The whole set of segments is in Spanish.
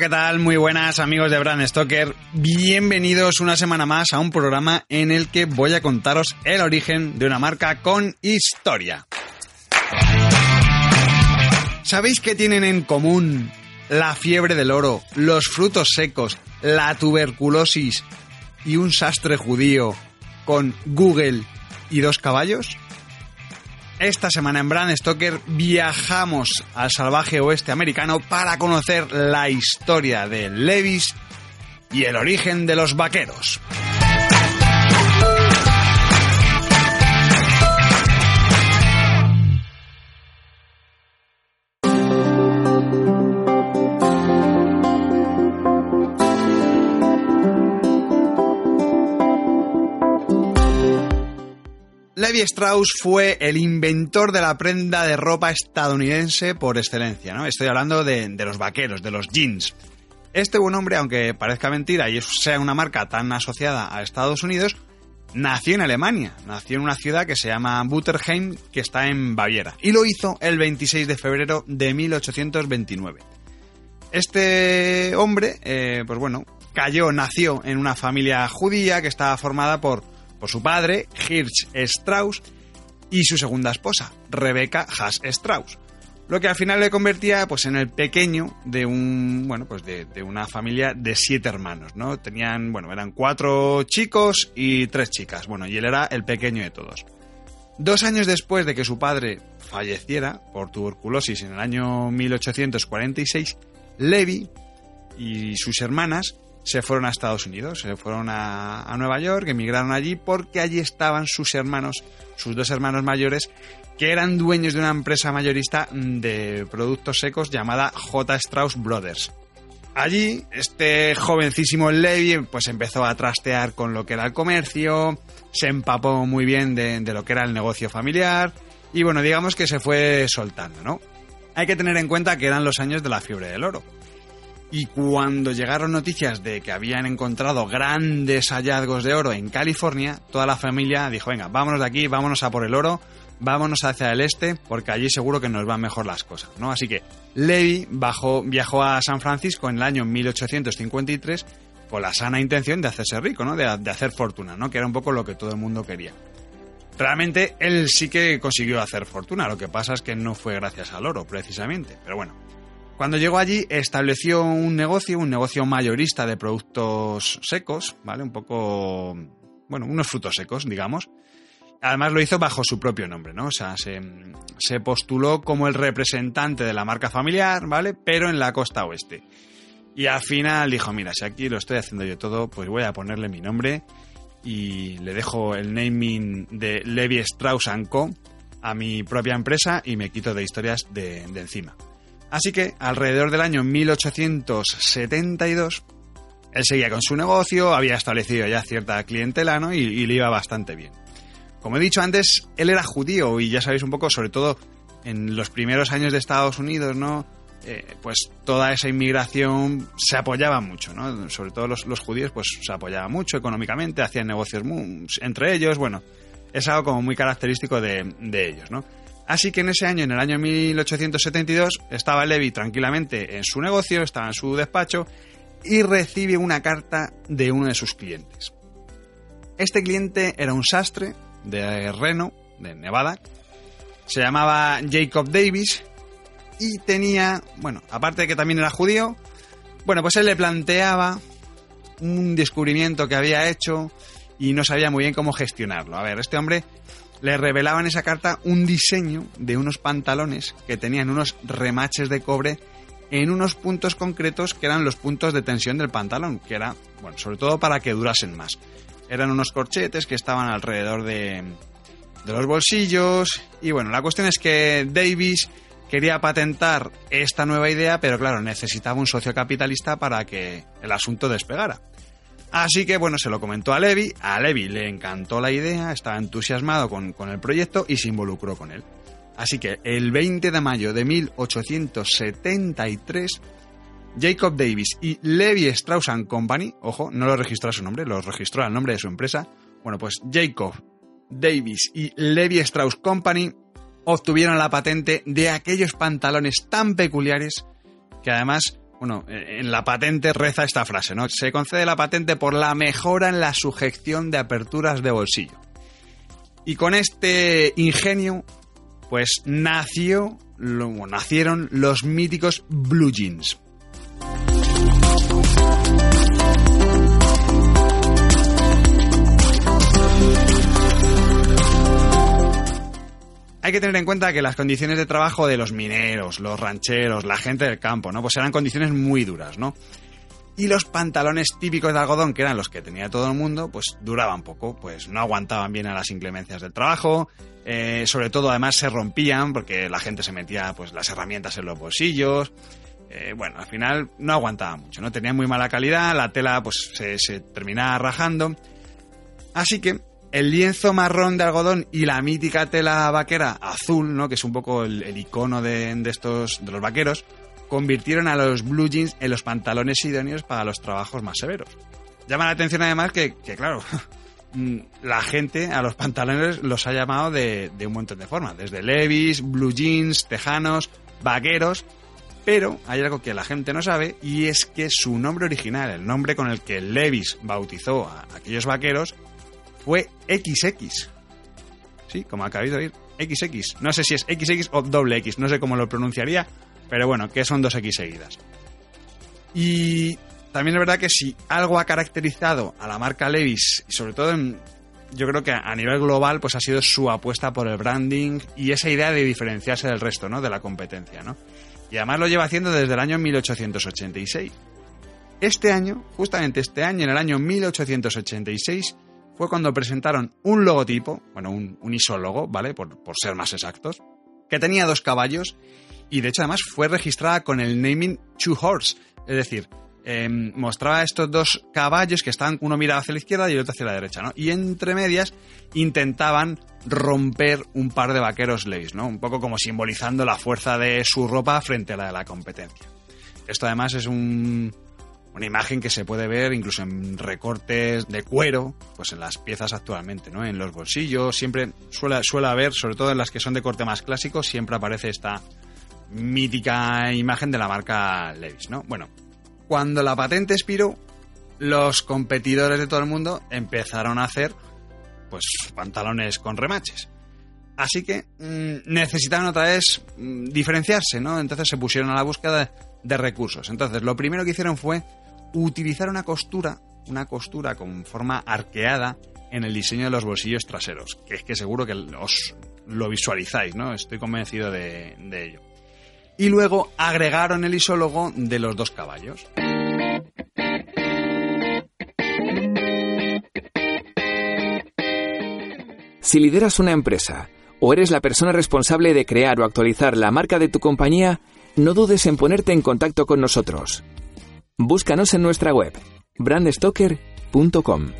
¿Qué tal? Muy buenas amigos de Brand Stoker. Bienvenidos una semana más a un programa en el que voy a contaros el origen de una marca con historia. ¿Sabéis qué tienen en común la fiebre del oro, los frutos secos, la tuberculosis y un sastre judío con Google y dos caballos? Esta semana en Brand Stoker viajamos al salvaje oeste americano para conocer la historia de Levis y el origen de los vaqueros. Levi Strauss fue el inventor de la prenda de ropa estadounidense por excelencia, ¿no? Estoy hablando de, los vaqueros, de los jeans. Este buen hombre, aunque parezca mentira y sea una marca tan asociada a Estados Unidos, nació en Alemania, nació en una ciudad que se llama Butterheim, que está en Baviera, y lo hizo el 26 de febrero de 1829. Este hombre, eh, pues bueno, cayó, nació en una familia judía que estaba formada por por su padre, Hirsch Strauss, y su segunda esposa, Rebecca Haas Strauss. Lo que al final le convertía pues, en el pequeño de un. Bueno, pues de, de, una familia de siete hermanos, ¿no? Tenían, bueno, eran cuatro chicos y tres chicas. Bueno, y él era el pequeño de todos. Dos años después de que su padre falleciera por tuberculosis en el año 1846, Levi y sus hermanas se fueron a Estados Unidos, se fueron a, Nueva York, emigraron allí porque allí estaban sus hermanos, sus dos hermanos mayores, que eran dueños de una empresa mayorista de productos secos llamada J. Strauss Brothers. Allí, este jovencísimo Levi pues empezó a trastear con lo que era el comercio, se empapó muy bien de, de lo que era el negocio familiar y bueno, digamos que se fue soltando, ¿no? Hay que tener en cuenta que eran los años de la fiebre del oro. Y cuando llegaron noticias de que habían encontrado grandes hallazgos de oro en California, toda la familia dijo, venga, vámonos de aquí, vámonos a por el oro, vámonos hacia el este, porque allí seguro que nos van mejor las cosas, ¿no? Así que Levi bajó, viajó a San Francisco en el año 1853 con la sana intención de hacerse rico, ¿no? De, de hacer fortuna, ¿no? Que era un poco lo que todo el mundo quería. Realmente él sí que consiguió hacer fortuna, lo que pasa es que no fue gracias al oro, precisamente, pero bueno. Cuando llegó allí estableció un negocio, un negocio mayorista de productos secos, ¿vale? Un poco, bueno, unos frutos secos, digamos. Además lo hizo bajo su propio nombre, ¿no? O sea, se, postuló como el representante de la marca familiar, ¿vale? Pero en la costa oeste. Y al final dijo, mira, si aquí lo estoy haciendo yo todo, pues voy a ponerle mi nombre y le dejo el naming de Levi Strauss Co. a mi propia empresa y me quito de historias de encima. Así que alrededor del año 1872 él seguía con su negocio, había establecido ya cierta clientela ¿no? y, le iba bastante bien. Como he dicho antes, él era judío y ya sabéis un poco, sobre todo en los primeros años de Estados Unidos, ¿no? Eh, pues toda esa inmigración se apoyaba mucho, ¿no? Sobre todo los, judíos, pues se apoyaba mucho económicamente, hacían negocios entre ellos, bueno, es algo como muy característico de, de ellos, ¿no? Así que en ese año, en el año 1872, estaba Levi tranquilamente en su negocio, estaba en su despacho y recibe una carta de uno de sus clientes. Este cliente era un sastre de Reno, de Nevada, se llamaba Jacob Davis y tenía, bueno, aparte de que también era judío, bueno, pues él le planteaba un descubrimiento que había hecho y no sabía muy bien cómo gestionarlo. A ver, este hombre le revelaba en esa carta un diseño de unos pantalones que tenían unos remaches de cobre en unos puntos concretos que eran los puntos de tensión del pantalón, que era, bueno, sobre todo para que durasen más. Eran unos corchetes que estaban alrededor de, de los bolsillos. Y bueno, la cuestión es que Davis quería patentar esta nueva idea, pero claro, necesitaba un socio capitalista para que el asunto despegara. Así que bueno, se lo comentó a Levi, a Levi le encantó la idea, estaba entusiasmado con, con, el proyecto y se involucró con él. Así que el 20 de mayo de 1873, Jacob Davis y Levi Strauss Company, ojo, no lo registró a su nombre, lo registró al nombre de su empresa, bueno, pues Jacob Davis y Levi Strauss Company obtuvieron la patente de aquellos pantalones tan peculiares que además, bueno, en la patente reza esta frase, ¿no? Se concede la patente por la mejora en la sujeción de aperturas de bolsillo. Y con este ingenio, pues nació, nacieron los míticos blue jeans. Hay que tener en cuenta que las condiciones de trabajo de los mineros, los rancheros, la gente del campo, ¿no? Pues eran condiciones muy duras, ¿no? Y los pantalones típicos de algodón, que eran los que tenía todo el mundo, pues duraban poco, pues no aguantaban bien a las inclemencias del trabajo, eh, sobre todo además se rompían porque la gente se metía pues las herramientas en los bolsillos, eh, bueno, al final no aguantaba mucho, ¿no? Tenían muy mala calidad, la tela pues se terminaba rajando, así que el lienzo marrón de algodón y la mítica tela vaquera azul, ¿no? que es un poco el, icono de, estos, de los vaqueros, convirtieron a los blue jeans en los pantalones idóneos para los trabajos más severos. Llama la atención además que, claro, la gente a los pantalones los ha llamado de, de un montón de formas, desde levis, blue jeans, tejanos, vaqueros, pero hay algo que la gente no sabe y es que su nombre original, el nombre con el que Levis bautizó a aquellos vaqueros, fue XX. Sí, como acabáis de oír, XX. No sé si es XX o doble X, no sé cómo lo pronunciaría, pero bueno, que son dos X seguidas. Y también es verdad que si algo ha caracterizado a la marca Levis, sobre todo yo creo que a nivel global, pues ha sido su apuesta por el branding y esa idea de diferenciarse del resto, ¿no? De la competencia, ¿no? Y además lo lleva haciendo desde el año 1886. Este año, justamente este año, en el año 1886, fue cuando presentaron un logotipo, bueno, un, isólogo, ¿vale? Por, ser más exactos, que tenía dos caballos y de hecho además fue registrada con el naming Two Horse, es decir, em, mostraba estos dos caballos que estaban, uno miraba hacia la izquierda y el otro hacia la derecha, ¿no? Y entre medias intentaban romper un par de vaqueros Levis, ¿no? Un poco como simbolizando la fuerza de su ropa frente a la de la competencia. Esto además es un, una imagen que se puede ver incluso en recortes de cuero, pues en las piezas actualmente, ¿no? En los bolsillos, siempre suele, suele haber, sobre todo en las que son de corte más clásico, siempre aparece esta mítica imagen de la marca Levis, ¿no? Bueno, cuando la patente expiró, los competidores de todo el mundo empezaron a hacer, pues, pantalones con remaches. Así que mm, necesitaban otra vez mm, diferenciarse, ¿no? Entonces se pusieron a la búsqueda de recursos. Entonces, lo primero que hicieron fue utilizar una costura, una costura con forma arqueada en el diseño de los bolsillos traseros, que es que seguro que os lo visualizáis, ¿no? Estoy convencido de, de ello. Y luego agregaron el isólogo de los dos caballos. Si lideras una empresa o eres la persona responsable de crear o actualizar la marca de tu compañía, no dudes en ponerte en contacto con nosotros. Búscanos en nuestra web brandstoker.com.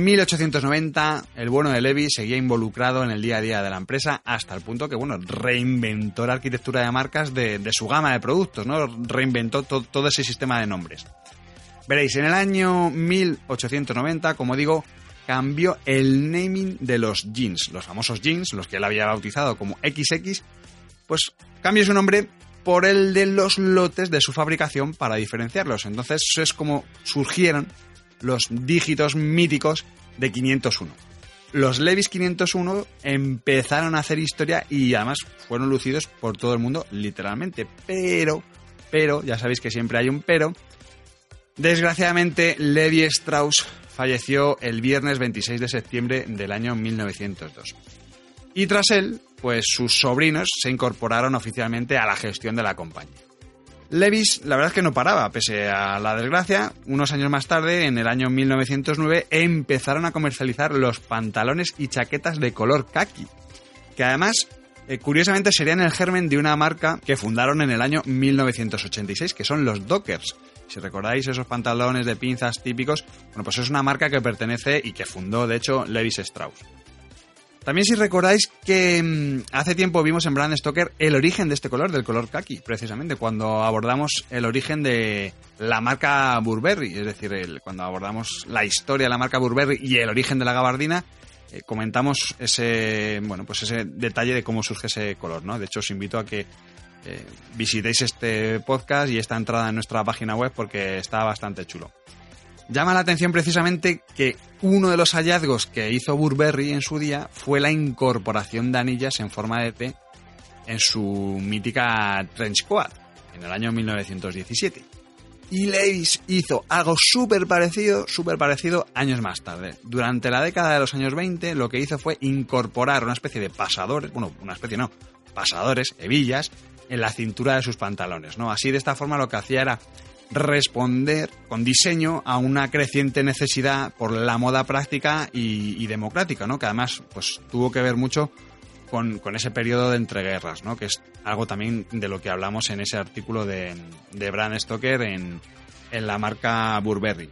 En 1890, el bueno de Levy seguía involucrado en el día a día de la empresa hasta el punto que, bueno, reinventó la arquitectura de marcas de, su gama de productos, ¿no? Reinventó todo ese sistema de nombres. Veréis, en el año 1890, como digo, cambió el naming de los jeans, los famosos jeans, los que él había bautizado como XX, pues cambió su nombre por el de los lotes de su fabricación para diferenciarlos. Entonces, eso es como surgieron los dígitos míticos de 501. Los Levis 501 empezaron a hacer historia y además fueron lucidos por todo el mundo, literalmente. Pero, pero, ya sabéis que siempre hay un pero. Desgraciadamente, Levi Strauss falleció el viernes 26 de septiembre del año 1902. Y tras él, pues sus sobrinos se incorporaron oficialmente a la gestión de la compañía. Levis, la verdad es que no paraba, pese a la desgracia. Unos años más tarde, en el año 1909, empezaron a comercializar los pantalones y chaquetas de color khaki, que además, eh, curiosamente, serían el germen de una marca que fundaron en el año 1986, que son los Dockers. Si recordáis esos pantalones de pinzas típicos, bueno, pues es una marca que pertenece y que fundó, de hecho, Levis Strauss. También si recordáis que mm, hace tiempo vimos en Brand Stoker el origen de este color, del color kaki, precisamente, cuando abordamos el origen de la marca Burberry, es decir, cuando abordamos la historia de la marca Burberry y el origen de la gabardina, eh, comentamos ese, bueno, pues ese detalle de cómo surge ese color, ¿no? De hecho, os invito a que eh, visitéis este podcast y esta entrada en nuestra página web porque está bastante chulo. Llama la atención precisamente que uno de los hallazgos que hizo Burberry en su día fue la incorporación de anillas en forma de T en su mítica trench coat en el año 1917. Y Levis hizo algo súper parecido, súper parecido años más tarde. Durante la década de los años 20 lo que hizo fue incorporar una especie de pasadores, bueno, una especie no, pasadores, hebillas, en la cintura de sus pantalones, ¿no? Así de esta forma lo que hacía era responder con diseño a una creciente necesidad por la moda práctica y, democrática, ¿no? Que además pues, tuvo que ver mucho con, ese periodo de entreguerras, ¿no? Que es algo también de lo que hablamos en ese artículo de, de Bram Stoker en, la marca Burberry.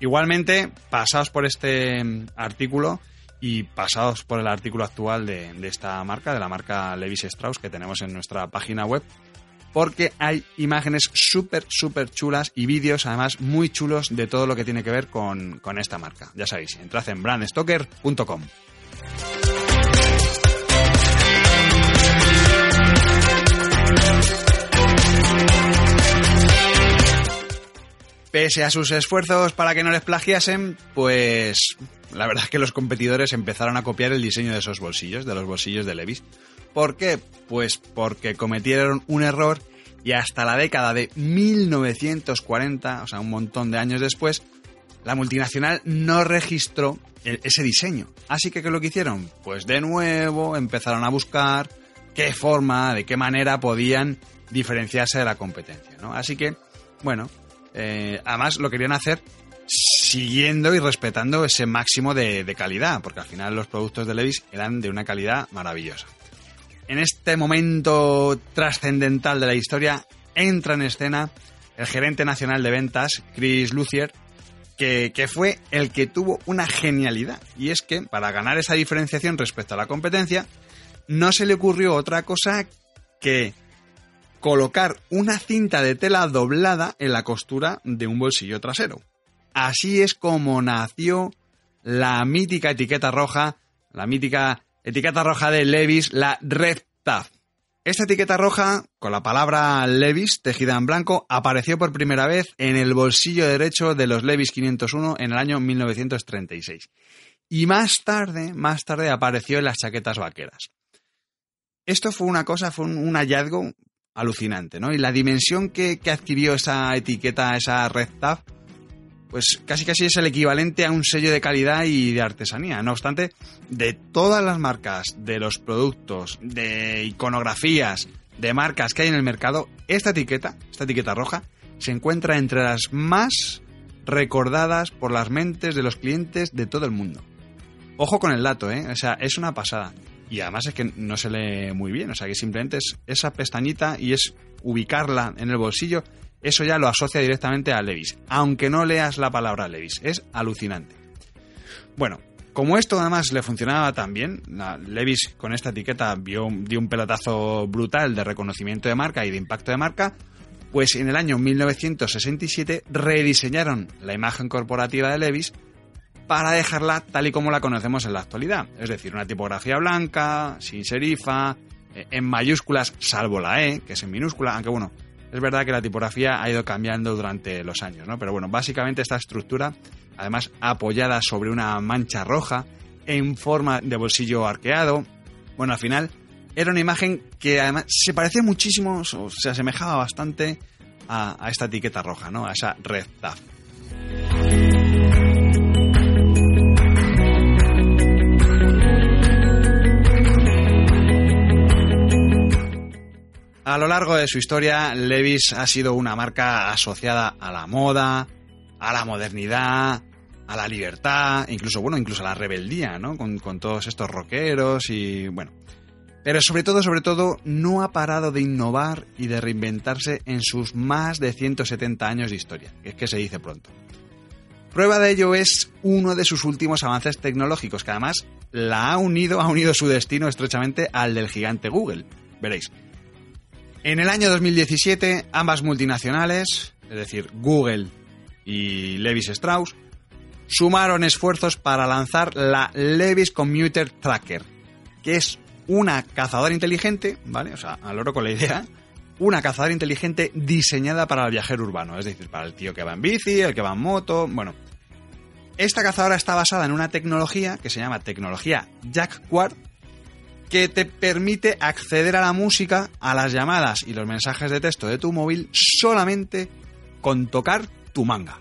Igualmente, pasados por este artículo y pasados por el artículo actual de, de esta marca, de la marca Levis Strauss que tenemos en nuestra página web, porque hay imágenes súper, súper chulas y vídeos además muy chulos de todo lo que tiene que ver con, esta marca. Ya sabéis, entrad en brandstoker.com. Pese a sus esfuerzos para que no les plagiasen, pues la verdad es que los competidores empezaron a copiar el diseño de esos bolsillos, de los bolsillos de Levis. ¿Por qué? Pues porque cometieron un error y hasta la década de 1940, o sea, un montón de años después, la multinacional no registró ese diseño. Así que, ¿qué es lo que hicieron? Pues de nuevo empezaron a buscar qué forma, de qué manera podían diferenciarse de la competencia, ¿no? Así que, bueno, eh, además lo querían hacer siguiendo y respetando ese máximo de calidad, porque al final los productos de Levis eran de una calidad maravillosa en este momento trascendental de la historia entra en escena el gerente nacional de ventas, Chris Lucier, que, fue el que tuvo una genialidad. Y es que para ganar esa diferenciación respecto a la competencia, no se le ocurrió otra cosa que colocar una cinta de tela doblada en la costura de un bolsillo trasero. Así es como nació la mítica etiqueta roja, la mítica etiqueta roja de Levis, la Red Tag. Esta etiqueta roja, con la palabra Levis tejida en blanco, apareció por primera vez en el bolsillo derecho de los Levis 501 en el año 1936. Y más tarde, más tarde apareció en las chaquetas vaqueras. Esto fue una cosa, fue un, hallazgo alucinante, ¿no? Y la dimensión que, que adquirió esa etiqueta, esa red tab, pues casi casi es el equivalente a un sello de calidad y de artesanía. No obstante, de todas las marcas, de los productos, de iconografías, de marcas que hay en el mercado, esta etiqueta, esta etiqueta roja, se encuentra entre las más recordadas por las mentes de los clientes de todo el mundo. Ojo con el dato, ¿eh? O sea, es una pasada. Y además es que no se lee muy bien, o sea que simplemente es esa pestañita y es ubicarla en el bolsillo eso ya lo asocia directamente a Levis, aunque no leas la palabra Levis. Es alucinante. Bueno, como esto además le funcionaba tan bien, Levis con esta etiqueta dio un pelotazo brutal de reconocimiento de marca y de impacto de marca, pues en el año 1967 rediseñaron la imagen corporativa de Levis para dejarla tal y como la conocemos en la actualidad. Es decir, una tipografía blanca, sin serifa, eh, en mayúsculas, salvo la E, que es en minúscula, aunque bueno, es verdad que la tipografía ha ido cambiando durante los años, ¿no? Pero bueno, básicamente esta estructura, además apoyada sobre una mancha roja, en forma de bolsillo arqueado, bueno, al final era una imagen que además se parecía muchísimo, o se asemejaba bastante a, esta etiqueta roja, ¿no? A esa red tag. A lo largo de su historia, Levis ha sido una marca asociada a la moda, a la modernidad, a la libertad, incluso, bueno, incluso a la rebeldía, ¿no? Con, todos estos rockeros y, bueno. Pero sobre todo, sobre todo, no ha parado de innovar y de reinventarse en sus más de 170 años de historia, que es que se dice pronto. Prueba de ello es uno de sus últimos avances tecnológicos, que además la ha unido, ha unido su destino estrechamente al del gigante Google. Veréis. En el año 2017, ambas multinacionales, es decir, Google y Levis Strauss, sumaron esfuerzos para lanzar la Levis Commuter Tracker, que es una cazadora inteligente, ¿vale? O sea, al oro con la idea, una cazadora inteligente diseñada para el viajero urbano, es decir, para el tío que va en bici, el que va en moto, bueno. Esta cazadora está basada en una tecnología que se llama tecnología Jacquard, que te permite acceder a la música, a las llamadas y los mensajes de texto de tu móvil solamente con tocar tu manga.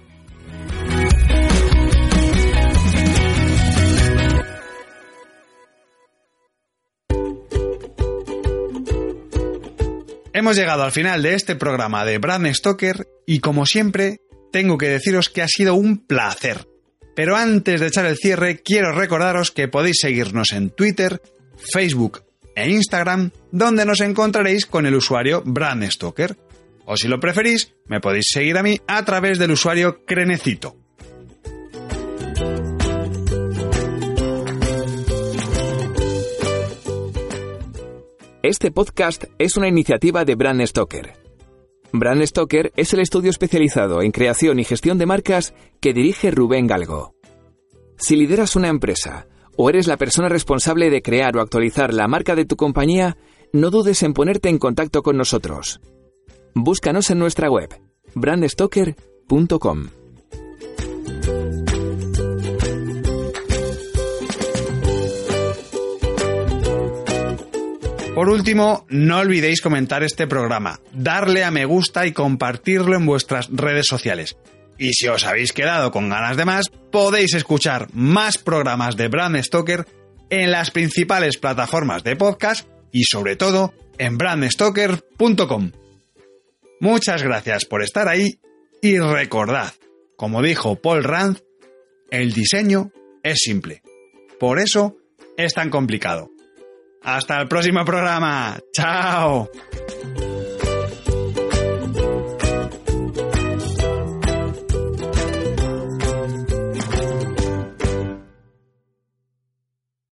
Hemos llegado al final de este programa de Brad Stoker y como siempre tengo que deciros que ha sido un placer. Pero antes de echar el cierre quiero recordaros que podéis seguirnos en Twitter, Facebook e Instagram, donde nos encontraréis con el usuario Brand Stoker. O si lo preferís, me podéis seguir a mí a través del usuario Crenecito. Este podcast es una iniciativa de Brand Stoker. Brand Stoker es el estudio especializado en creación y gestión de marcas que dirige Rubén Galgo. Si lideras una empresa, o eres la persona responsable de crear o actualizar la marca de tu compañía, no dudes en ponerte en contacto con nosotros. Búscanos en nuestra web, brandstoker.com. Por último, no olvidéis comentar este programa, darle a me gusta y compartirlo en vuestras redes sociales. Y si os habéis quedado con ganas de más, podéis escuchar más programas de Brand Stoker en las principales plataformas de podcast y sobre todo en brandstoker.com. Muchas gracias por estar ahí y recordad, como dijo Paul Rand, el diseño es simple. Por eso es tan complicado. Hasta el próximo programa. Chao.